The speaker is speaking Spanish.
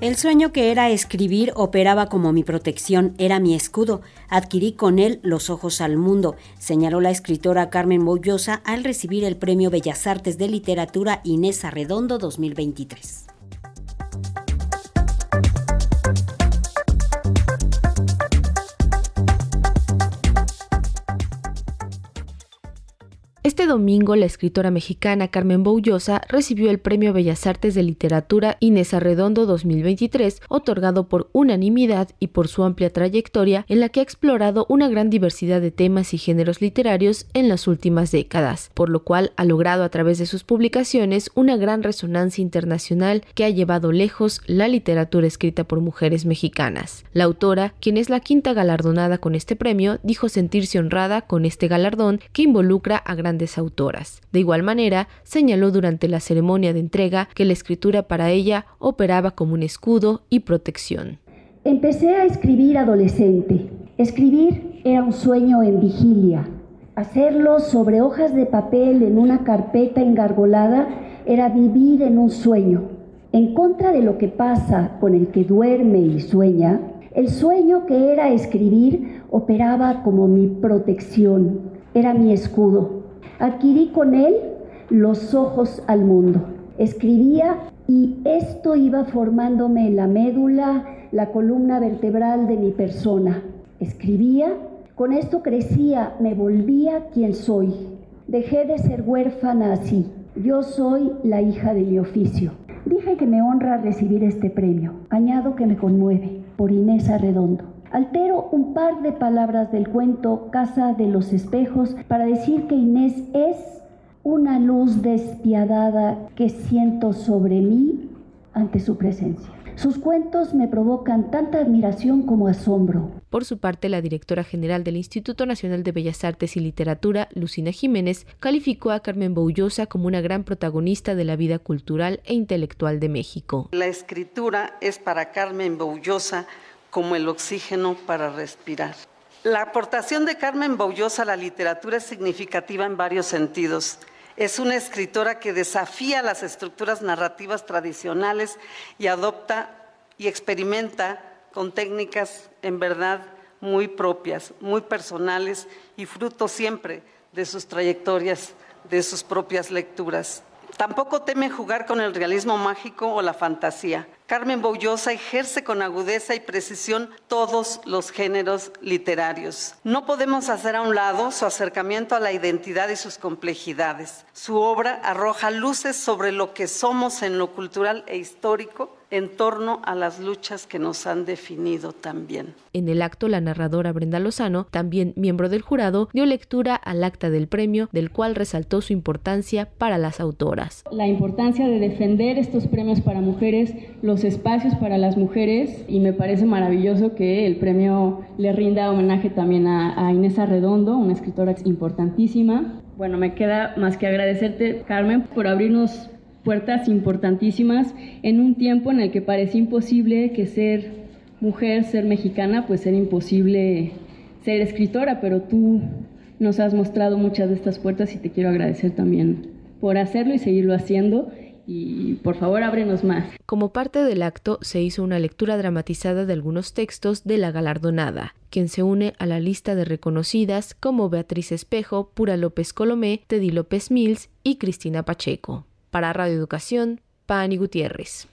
El sueño que era escribir operaba como mi protección, era mi escudo. Adquirí con él los ojos al mundo, señaló la escritora Carmen Boullosa al recibir el Premio Bellas Artes de Literatura Inés Arredondo 2023. Este domingo, la escritora mexicana Carmen Boullosa recibió el Premio Bellas Artes de Literatura Inés Arredondo 2023, otorgado por unanimidad y por su amplia trayectoria, en la que ha explorado una gran diversidad de temas y géneros literarios en las últimas décadas, por lo cual ha logrado a través de sus publicaciones una gran resonancia internacional que ha llevado lejos la literatura escrita por mujeres mexicanas. La autora, quien es la quinta galardonada con este premio, dijo sentirse honrada con este galardón que involucra a grandes autoras. De igual manera, señaló durante la ceremonia de entrega que la escritura para ella operaba como un escudo y protección. Empecé a escribir adolescente. Escribir era un sueño en vigilia. Hacerlo sobre hojas de papel en una carpeta engargolada era vivir en un sueño. En contra de lo que pasa con el que duerme y sueña, el sueño que era escribir operaba como mi protección, era mi escudo. Adquirí con él los ojos al mundo. Escribía y esto iba formándome la médula, la columna vertebral de mi persona. Escribía, con esto crecía, me volvía quien soy. Dejé de ser huérfana así. Yo soy la hija de mi oficio. Dije que me honra recibir este premio. Añado que me conmueve por Inés Arredondo. Altero un par de palabras del cuento Casa de los Espejos para decir que Inés es una luz despiadada que siento sobre mí ante su presencia. Sus cuentos me provocan tanta admiración como asombro. Por su parte, la directora general del Instituto Nacional de Bellas Artes y Literatura, Lucina Jiménez, calificó a Carmen Boullosa como una gran protagonista de la vida cultural e intelectual de México. La escritura es para Carmen Boullosa como el oxígeno para respirar. La aportación de Carmen Boullosa a la literatura es significativa en varios sentidos. Es una escritora que desafía las estructuras narrativas tradicionales y adopta y experimenta con técnicas en verdad muy propias, muy personales y fruto siempre de sus trayectorias, de sus propias lecturas. Tampoco teme jugar con el realismo mágico o la fantasía. Carmen Boullosa ejerce con agudeza y precisión todos los géneros literarios. No podemos hacer a un lado su acercamiento a la identidad y sus complejidades. Su obra arroja luces sobre lo que somos en lo cultural e histórico en torno a las luchas que nos han definido también. En el acto, la narradora Brenda Lozano, también miembro del jurado, dio lectura al acta del premio, del cual resaltó su importancia para las autoras. La importancia de defender estos premios para mujeres, los espacios para las mujeres, y me parece maravilloso que el premio le rinda homenaje también a, a Inés Arredondo, una escritora importantísima. Bueno, me queda más que agradecerte, Carmen, por abrirnos puertas importantísimas en un tiempo en el que parecía imposible que ser mujer, ser mexicana, pues era imposible ser escritora, pero tú nos has mostrado muchas de estas puertas y te quiero agradecer también por hacerlo y seguirlo haciendo y por favor ábrenos más. Como parte del acto se hizo una lectura dramatizada de algunos textos de la galardonada, quien se une a la lista de reconocidas como Beatriz Espejo, Pura López Colomé, Teddy López Mills y Cristina Pacheco. Para Radio Educación, Pani Gutiérrez.